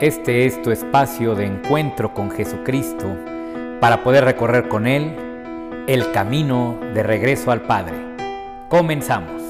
Este es tu espacio de encuentro con Jesucristo para poder recorrer con Él el camino de regreso al Padre. Comenzamos.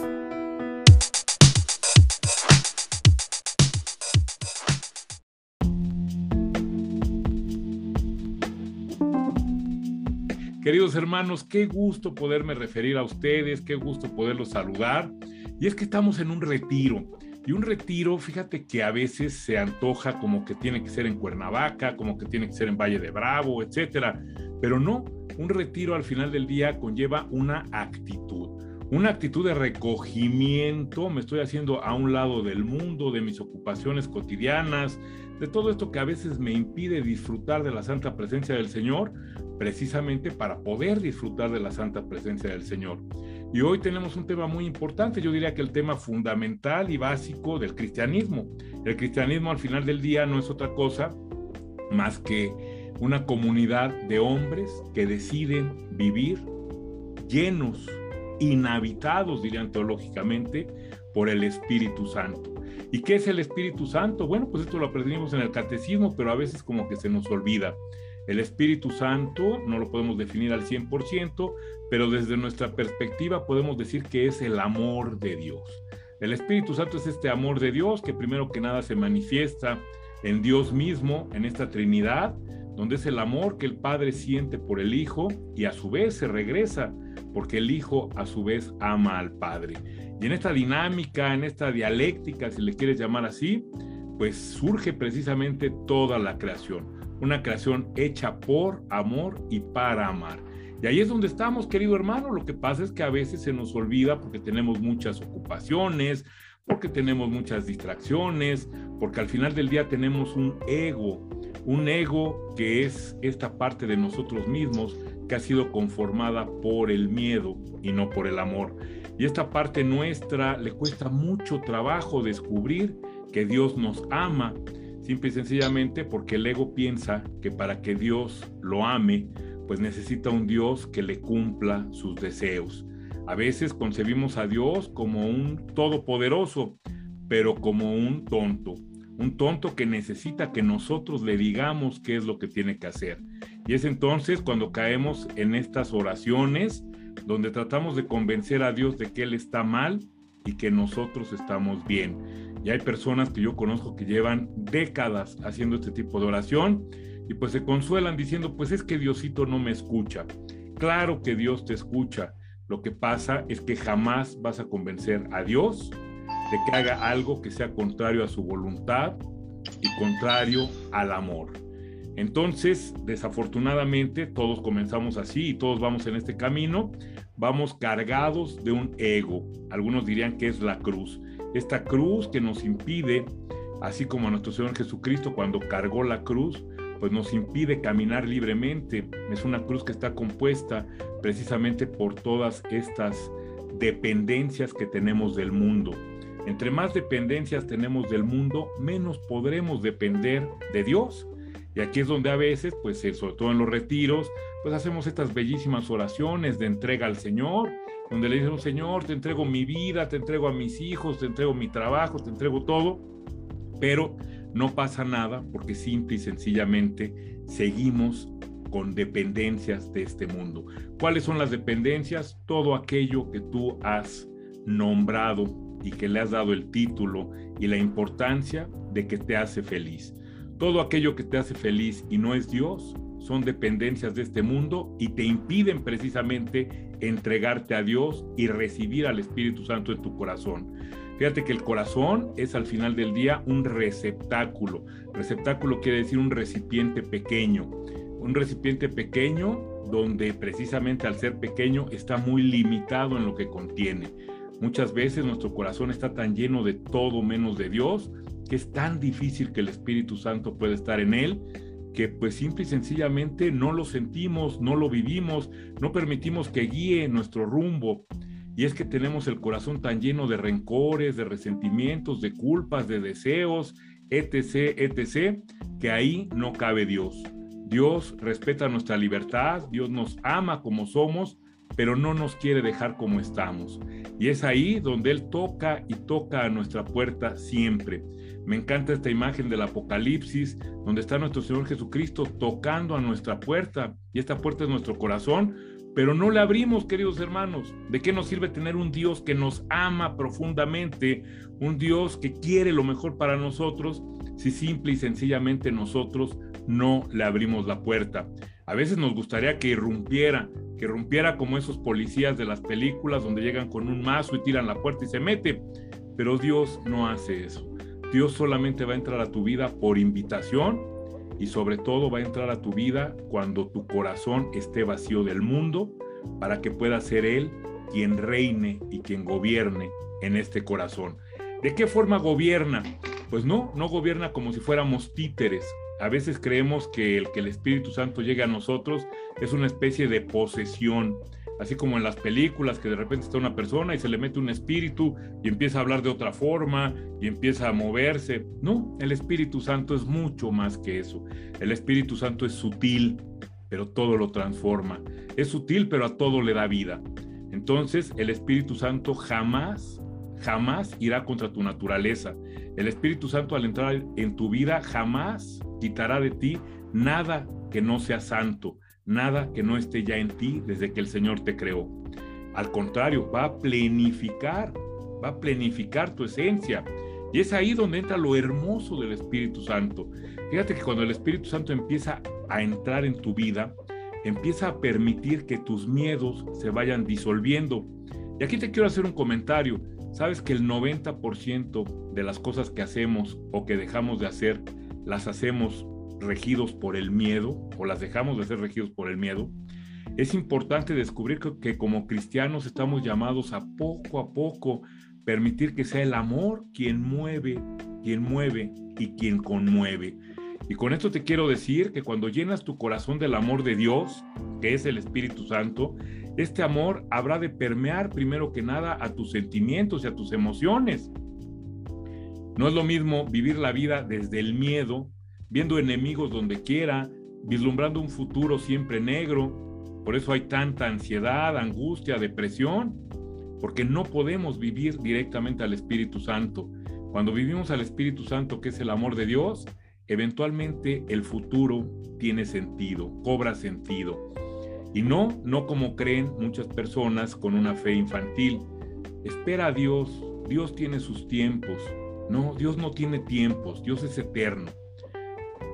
Queridos hermanos, qué gusto poderme referir a ustedes, qué gusto poderlos saludar. Y es que estamos en un retiro. Y un retiro, fíjate que a veces se antoja como que tiene que ser en Cuernavaca, como que tiene que ser en Valle de Bravo, etcétera. Pero no, un retiro al final del día conlleva una actitud. Una actitud de recogimiento, me estoy haciendo a un lado del mundo, de mis ocupaciones cotidianas, de todo esto que a veces me impide disfrutar de la santa presencia del Señor, precisamente para poder disfrutar de la santa presencia del Señor. Y hoy tenemos un tema muy importante, yo diría que el tema fundamental y básico del cristianismo. El cristianismo al final del día no es otra cosa más que una comunidad de hombres que deciden vivir llenos, inhabitados, dirían teológicamente, por el Espíritu Santo. ¿Y qué es el Espíritu Santo? Bueno, pues esto lo aprendimos en el catecismo, pero a veces como que se nos olvida. El Espíritu Santo no lo podemos definir al 100%, pero desde nuestra perspectiva podemos decir que es el amor de Dios. El Espíritu Santo es este amor de Dios que primero que nada se manifiesta en Dios mismo, en esta Trinidad, donde es el amor que el Padre siente por el Hijo y a su vez se regresa porque el Hijo a su vez ama al Padre. Y en esta dinámica, en esta dialéctica, si le quieres llamar así, pues surge precisamente toda la creación una creación hecha por amor y para amar. Y ahí es donde estamos, querido hermano. Lo que pasa es que a veces se nos olvida porque tenemos muchas ocupaciones, porque tenemos muchas distracciones, porque al final del día tenemos un ego, un ego que es esta parte de nosotros mismos que ha sido conformada por el miedo y no por el amor. Y esta parte nuestra le cuesta mucho trabajo descubrir que Dios nos ama Simple y sencillamente porque el ego piensa que para que Dios lo ame, pues necesita un Dios que le cumpla sus deseos. A veces concebimos a Dios como un todopoderoso, pero como un tonto. Un tonto que necesita que nosotros le digamos qué es lo que tiene que hacer. Y es entonces cuando caemos en estas oraciones donde tratamos de convencer a Dios de que Él está mal y que nosotros estamos bien. Y hay personas que yo conozco que llevan décadas haciendo este tipo de oración y pues se consuelan diciendo, pues es que Diosito no me escucha. Claro que Dios te escucha. Lo que pasa es que jamás vas a convencer a Dios de que haga algo que sea contrario a su voluntad y contrario al amor. Entonces, desafortunadamente, todos comenzamos así y todos vamos en este camino, vamos cargados de un ego. Algunos dirían que es la cruz esta cruz que nos impide, así como nuestro Señor Jesucristo cuando cargó la cruz, pues nos impide caminar libremente. Es una cruz que está compuesta precisamente por todas estas dependencias que tenemos del mundo. Entre más dependencias tenemos del mundo, menos podremos depender de Dios. Y aquí es donde a veces, pues sobre todo en los retiros, pues hacemos estas bellísimas oraciones de entrega al Señor donde le dicen, Señor, te entrego mi vida, te entrego a mis hijos, te entrego mi trabajo, te entrego todo, pero no pasa nada porque simple y sencillamente seguimos con dependencias de este mundo. ¿Cuáles son las dependencias? Todo aquello que tú has nombrado y que le has dado el título y la importancia de que te hace feliz. Todo aquello que te hace feliz y no es Dios son dependencias de este mundo y te impiden precisamente entregarte a Dios y recibir al Espíritu Santo en tu corazón. Fíjate que el corazón es al final del día un receptáculo. Receptáculo quiere decir un recipiente pequeño. Un recipiente pequeño donde precisamente al ser pequeño está muy limitado en lo que contiene. Muchas veces nuestro corazón está tan lleno de todo menos de Dios que es tan difícil que el Espíritu Santo pueda estar en él que pues simple y sencillamente no lo sentimos, no lo vivimos, no permitimos que guíe nuestro rumbo. Y es que tenemos el corazón tan lleno de rencores, de resentimientos, de culpas, de deseos, etc., etc., que ahí no cabe Dios. Dios respeta nuestra libertad, Dios nos ama como somos, pero no nos quiere dejar como estamos. Y es ahí donde Él toca y toca a nuestra puerta siempre. Me encanta esta imagen del Apocalipsis, donde está nuestro Señor Jesucristo tocando a nuestra puerta, y esta puerta es nuestro corazón, pero no le abrimos, queridos hermanos. ¿De qué nos sirve tener un Dios que nos ama profundamente, un Dios que quiere lo mejor para nosotros, si simple y sencillamente nosotros no le abrimos la puerta? A veces nos gustaría que irrumpiera, que irrumpiera como esos policías de las películas donde llegan con un mazo y tiran la puerta y se mete, pero Dios no hace eso. Dios solamente va a entrar a tu vida por invitación y sobre todo va a entrar a tu vida cuando tu corazón esté vacío del mundo para que pueda ser Él quien reine y quien gobierne en este corazón. ¿De qué forma gobierna? Pues no, no gobierna como si fuéramos títeres. A veces creemos que el que el Espíritu Santo llegue a nosotros es una especie de posesión así como en las películas que de repente está una persona y se le mete un espíritu y empieza a hablar de otra forma y empieza a moverse. No, el Espíritu Santo es mucho más que eso. El Espíritu Santo es sutil, pero todo lo transforma. Es sutil, pero a todo le da vida. Entonces, el Espíritu Santo jamás, jamás irá contra tu naturaleza. El Espíritu Santo al entrar en tu vida jamás quitará de ti nada que no sea santo nada que no esté ya en ti desde que el Señor te creó. Al contrario, va a plenificar, va a plenificar tu esencia. Y es ahí donde entra lo hermoso del Espíritu Santo. Fíjate que cuando el Espíritu Santo empieza a entrar en tu vida, empieza a permitir que tus miedos se vayan disolviendo. Y aquí te quiero hacer un comentario. Sabes que el 90% de las cosas que hacemos o que dejamos de hacer, las hacemos regidos por el miedo o las dejamos de ser regidos por el miedo, es importante descubrir que, como cristianos estamos llamados a poco a poco permitir que sea el amor quien mueve, quien mueve y quien conmueve. Y con esto te quiero decir que cuando llenas tu corazón del amor de Dios, que es el Espíritu Santo, este amor habrá de permear primero que nada a tus sentimientos y a tus emociones. No es lo mismo vivir la vida desde el miedo viendo enemigos donde quiera, vislumbrando un futuro siempre negro. Por eso hay tanta ansiedad, angustia, depresión, porque no podemos vivir directamente al Espíritu Santo. Cuando vivimos al Espíritu Santo, que es el amor de Dios, eventualmente el futuro tiene sentido, cobra sentido. Y no, no como creen muchas personas con una fe infantil. Espera a Dios, Dios tiene sus tiempos. No, Dios no tiene tiempos, Dios es eterno.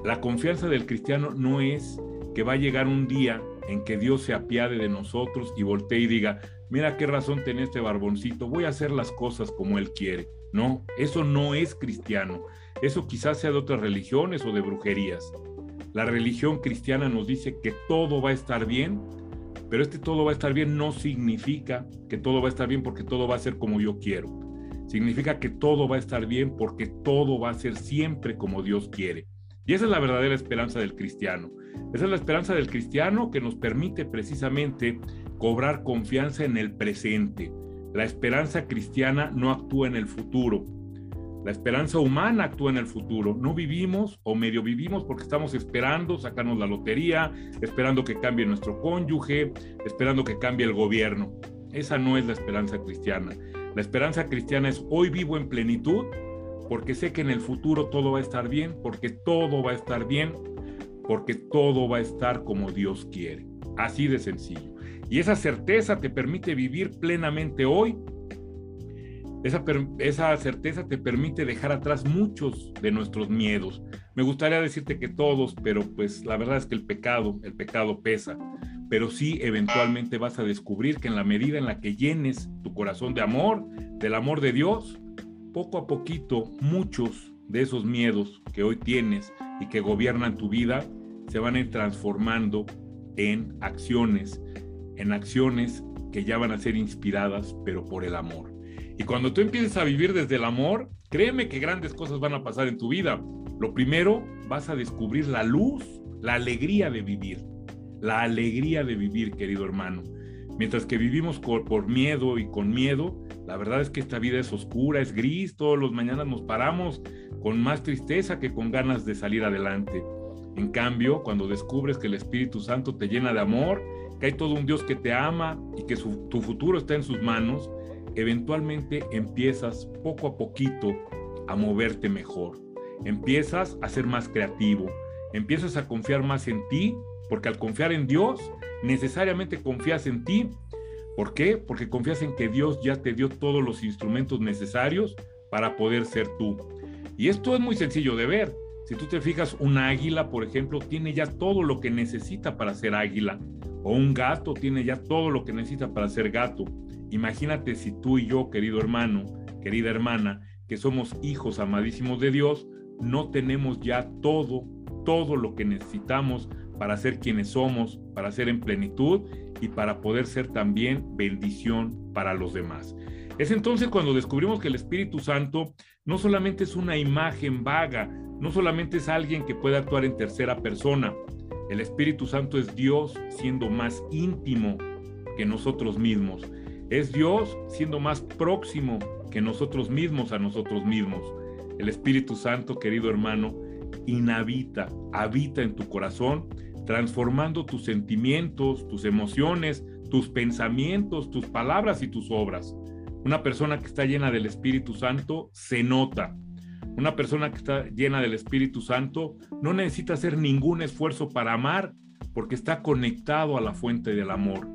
La confianza del cristiano no es que va a llegar un día en que Dios se apiade de nosotros y voltee y diga, mira qué razón tiene este barboncito, voy a hacer las cosas como Él quiere. No, eso no es cristiano. Eso quizás sea de otras religiones o de brujerías. La religión cristiana nos dice que todo va a estar bien, pero este todo va a estar bien no significa que todo va a estar bien porque todo va a ser como yo quiero. Significa que todo va a estar bien porque todo va a ser siempre como Dios quiere. Y esa es la verdadera esperanza del cristiano. Esa es la esperanza del cristiano que nos permite precisamente cobrar confianza en el presente. La esperanza cristiana no actúa en el futuro. La esperanza humana actúa en el futuro. No vivimos o medio vivimos porque estamos esperando sacarnos la lotería, esperando que cambie nuestro cónyuge, esperando que cambie el gobierno. Esa no es la esperanza cristiana. La esperanza cristiana es hoy vivo en plenitud porque sé que en el futuro todo va a estar bien, porque todo va a estar bien, porque todo va a estar como Dios quiere. Así de sencillo. Y esa certeza te permite vivir plenamente hoy. Esa, esa, certeza te permite dejar atrás muchos de nuestros miedos. Me gustaría decirte que todos, pero pues la verdad es que el pecado, el pecado pesa. Pero sí, eventualmente vas a descubrir que en la medida en la que llenes tu corazón de amor, del amor de Dios, poco a poquito muchos de esos miedos que hoy tienes y que gobiernan tu vida se van a ir transformando en acciones, en acciones que ya van a ser inspiradas, pero por el amor. Y cuando tú empieces a vivir desde el amor, créeme que grandes cosas van a pasar en tu vida. Lo primero, vas a descubrir la luz, la alegría de vivir. La alegría de vivir, querido hermano. Mientras que vivimos por, miedo y con miedo, la verdad es que esta vida es oscura, es gris, todos los mañanas nos paramos con más tristeza que con ganas de salir adelante. En cambio, cuando descubres que el Espíritu Santo te llena de amor, que hay todo un Dios que te ama y que tu futuro está en sus manos, eventualmente empiezas poco a poquito a moverte mejor, empiezas a ser más creativo, empiezas a confiar más en ti, porque al confiar en Dios, necesariamente confías en ti. ¿Por qué? Porque confías en que Dios ya te dio todos los instrumentos necesarios para poder ser tú. Y esto es muy sencillo de ver. Si tú te fijas, un águila, por ejemplo, tiene ya todo lo que necesita para ser águila. O un gato tiene ya todo lo que necesita para ser gato. Imagínate si tú y yo, querido hermano, querida hermana, que somos hijos amadísimos de Dios, no tenemos ya todo, todo lo que necesitamos para ser quienes somos, para ser en plenitud y para poder ser también bendición para los demás. Es entonces cuando descubrimos que el Espíritu Santo no solamente es una imagen vaga, no solamente es alguien que puede actuar en tercera persona. El Espíritu Santo es Dios siendo más íntimo que nosotros mismos. Es Dios siendo más próximo que nosotros mismos a nosotros mismos. El Espíritu Santo, querido hermano, inhabita, habita en tu corazón, transformando tus sentimientos, tus emociones, tus pensamientos, tus palabras y tus obras. Una persona que está llena del Espíritu Santo se nota. Una persona que está llena del Espíritu Santo no necesita hacer ningún esfuerzo para amar porque está conectado a la fuente del amor.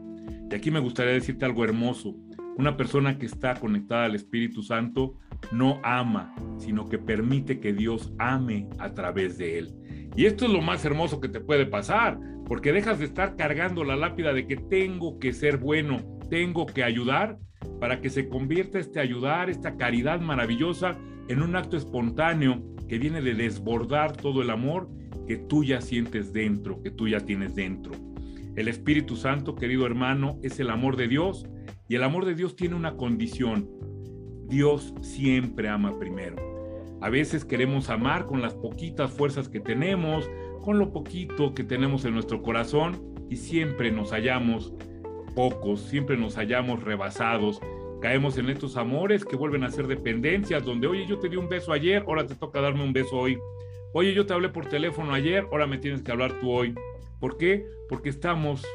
Y aquí me gustaría decirte algo hermoso. Una persona que está conectada al Espíritu Santo no ama, sino que permite que Dios ame a través de él. Y esto es lo más hermoso que te puede pasar, porque dejas de estar cargando la lápida de que tengo que ser bueno, tengo que ayudar, para que se convierta este ayudar, esta caridad maravillosa, en un acto espontáneo que viene de desbordar todo el amor que tú ya sientes dentro, que tú ya tienes dentro. El Espíritu Santo, querido hermano, es el amor de Dios y el amor de Dios tiene una condición. Dios siempre ama primero. A veces queremos amar con las poquitas fuerzas que tenemos, con lo poquito que tenemos en nuestro corazón y siempre nos hallamos pocos, siempre nos hallamos rebasados. Caemos en estos amores que vuelven a ser dependencias, donde, oye, yo te di un beso ayer, ahora te toca darme un beso hoy. Oye, yo te hablé por teléfono ayer, ahora me tienes que hablar tú hoy. ¿Por qué? Porque estamos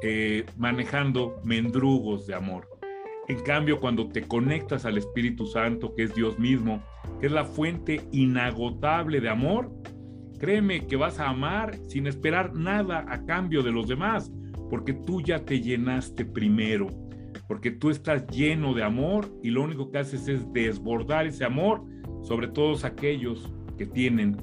eh, manejando mendrugos de amor. En cambio, cuando te conectas al Espíritu Santo, que es Dios mismo, que es la fuente inagotable de amor, créeme que vas a amar sin esperar nada a cambio de los demás, porque tú ya te llenaste primero, porque tú estás lleno de amor y lo único que haces es desbordar ese amor sobre todos aquellos que tienen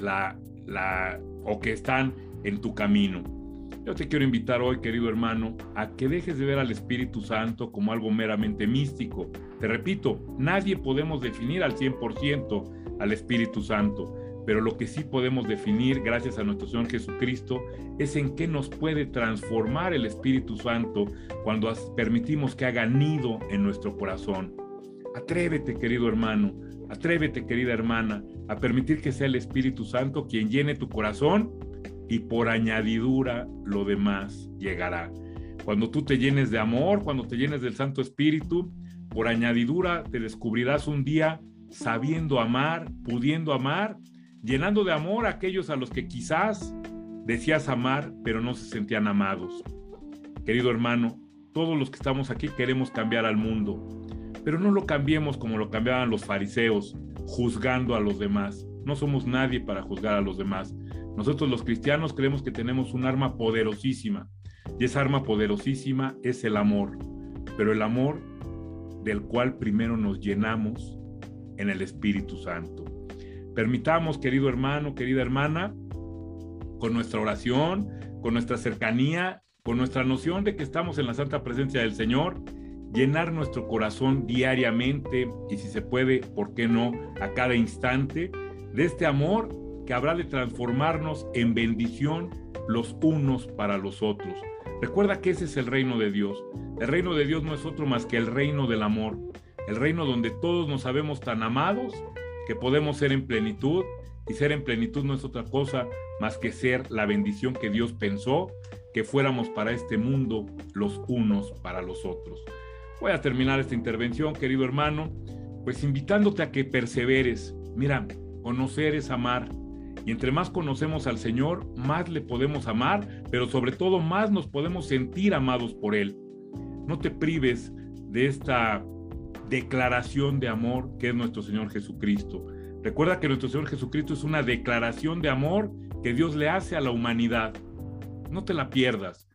la, la o que están en tu camino. Yo te quiero invitar hoy, querido hermano, a que dejes de ver al Espíritu Santo como algo meramente místico. Te repito, nadie podemos definir al 100% al Espíritu Santo, pero lo que sí podemos definir, gracias a nuestro Señor Jesucristo, es en qué nos puede transformar el Espíritu Santo cuando permitimos que haga nido en nuestro corazón. Atrévete, querido hermano, atrévete, querida hermana, a permitir que sea el Espíritu Santo quien llene tu corazón y por añadidura lo demás llegará. Cuando tú te llenes de amor, cuando te llenes del Santo Espíritu, por añadidura te descubrirás un día sabiendo amar, pudiendo amar llenando de amor a aquellos a los que quizás decías amar, pero no se sentían amados. Querido hermano, todos los que estamos aquí queremos cambiar al mundo, pero no lo cambiemos como lo cambiaban los fariseos, juzgando a los demás. No somos nadie para juzgar a los demás. Nosotros los cristianos creemos que tenemos un arma poderosísima, y esa arma poderosísima es el amor, pero el amor del cual primero nos llenamos en el Espíritu Santo. Permitamos, querido hermano, querida hermana, con nuestra oración, con nuestra cercanía, con nuestra noción de que estamos en la santa presencia del Señor, llenar nuestro corazón diariamente y si se puede, ¿por qué no?, a cada instante, de este amor que habrá de transformarnos en bendición los unos para los otros. Recuerda que ese es el reino de Dios. El reino de Dios no es otro más que el reino del amor, el reino donde todos nos sabemos tan amados que podemos ser en plenitud y ser en plenitud no es otra cosa más que ser la bendición que Dios pensó que fuéramos para este mundo los unos para los otros. Voy a terminar esta intervención, querido hermano, pues invitándote a que perseveres. Mira, conocer es amar. Y entre más conocemos al Señor, más le podemos amar, pero sobre todo más nos podemos sentir amados por Él. No te prives de esta declaración de amor que es nuestro Señor Jesucristo. Recuerda que nuestro Señor Jesucristo es una declaración de amor que Dios le hace a la humanidad. No te la pierdas.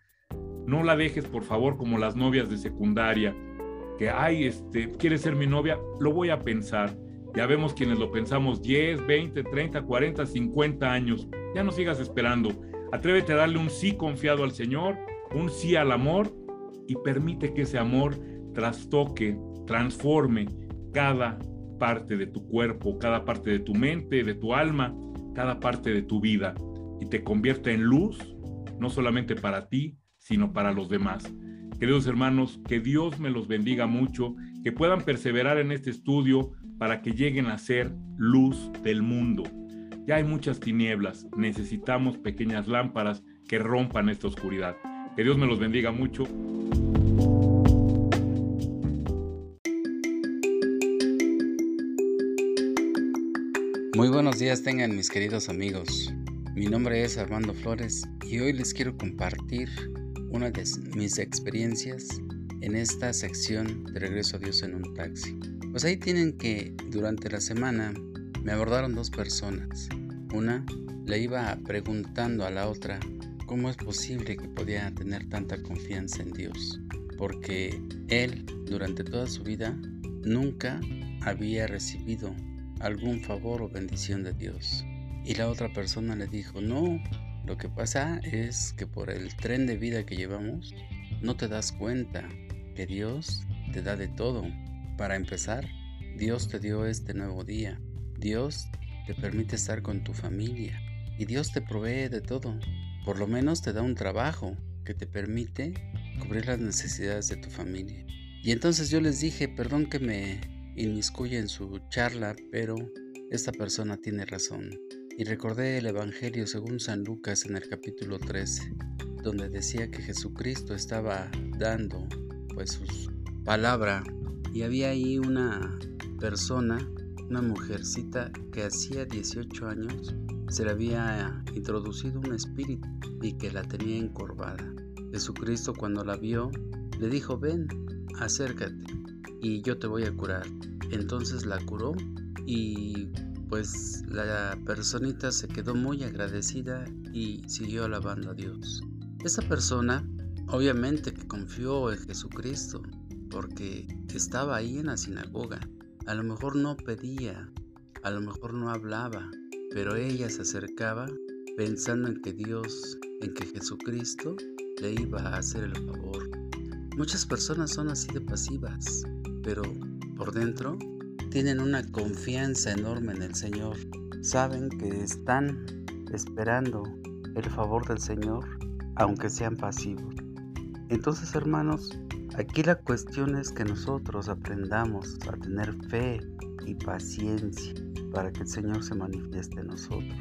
No la dejes, por favor, como las novias de secundaria, que, ay, este, ¿quieres ser mi novia? Lo voy a pensar. Ya vemos quienes lo pensamos 10, 20, 30, 40, 50 años. Ya no sigas esperando. Atrévete a darle un sí confiado al Señor, un sí al amor y permite que ese amor trastoque, transforme cada parte de tu cuerpo, cada parte de tu mente, de tu alma, cada parte de tu vida y te convierta en luz, no solamente para ti, sino para los demás. Queridos hermanos, que Dios me los bendiga mucho, que puedan perseverar en este estudio para que lleguen a ser luz del mundo. Ya hay muchas tinieblas, necesitamos pequeñas lámparas que rompan esta oscuridad. Que Dios me los bendiga mucho. Muy buenos días tengan mis queridos amigos. Mi nombre es Armando Flores y hoy les quiero compartir una de mis experiencias en esta sección de Regreso a Dios en un taxi. Pues ahí tienen que durante la semana me abordaron dos personas. Una le iba preguntando a la otra cómo es posible que podía tener tanta confianza en Dios, porque él durante toda su vida nunca había recibido algún favor o bendición de Dios. Y la otra persona le dijo, no, lo que pasa es que por el tren de vida que llevamos, no te das cuenta que Dios te da de todo. Para empezar, Dios te dio este nuevo día. Dios te permite estar con tu familia. Y Dios te provee de todo. Por lo menos te da un trabajo que te permite cubrir las necesidades de tu familia. Y entonces yo les dije, perdón que me inmiscuya en su charla, pero esta persona tiene razón y recordé el Evangelio según San Lucas en el capítulo 13, donde decía que Jesucristo estaba dando pues su palabra y había ahí una persona, una mujercita que hacía 18 años se le había introducido un espíritu y que la tenía encorvada. Jesucristo cuando la vio le dijo, ven, acércate y yo te voy a curar. Entonces la curó y pues la personita se quedó muy agradecida y siguió alabando a Dios. Esa persona obviamente que confió en Jesucristo porque estaba ahí en la sinagoga. A lo mejor no pedía, a lo mejor no hablaba, pero ella se acercaba pensando en que Dios, en que Jesucristo le iba a hacer el favor. Muchas personas son así de pasivas, pero por dentro tienen una confianza enorme en el Señor. Saben que están esperando el favor del Señor, aunque sean pasivos. Entonces, hermanos, aquí la cuestión es que nosotros aprendamos a tener fe y paciencia para que el Señor se manifieste en nosotros.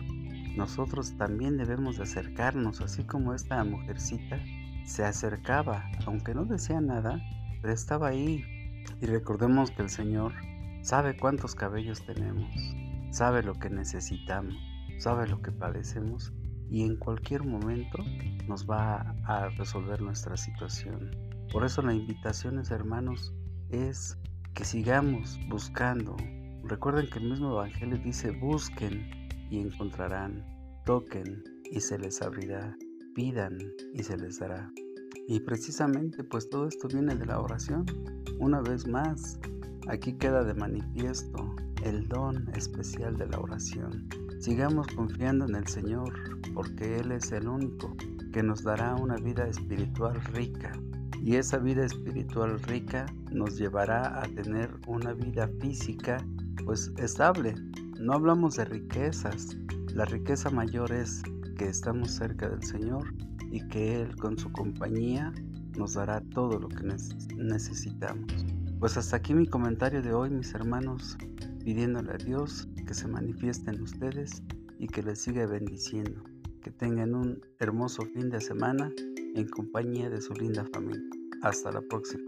Nosotros también debemos de acercarnos, así como esta mujercita se acercaba, aunque no decía nada, pero estaba ahí. Y recordemos que el Señor sabe cuántos cabellos tenemos, sabe lo que necesitamos, sabe lo que padecemos y en cualquier momento nos va a resolver nuestra situación. Por eso la invitación, hermanos, es que sigamos buscando. Recuerden que el mismo Evangelio dice, busquen y encontrarán, toquen y se les abrirá, pidan y se les dará. Y precisamente pues todo esto viene de la oración. Una vez más, Aquí queda de manifiesto el don especial de la oración. Sigamos confiando en el Señor, porque Él es el único que nos dará una vida espiritual rica. Y esa vida espiritual rica nos llevará a tener una vida física pues estable. No hablamos de riquezas. La riqueza mayor es que estamos cerca del Señor y que Él con su compañía nos dará todo lo que necesitamos. Pues hasta aquí mi comentario de hoy, mis hermanos, pidiéndole a Dios que se manifieste en ustedes y que les siga bendiciendo. Que tengan un hermoso fin de semana en compañía de su linda familia. Hasta la próxima.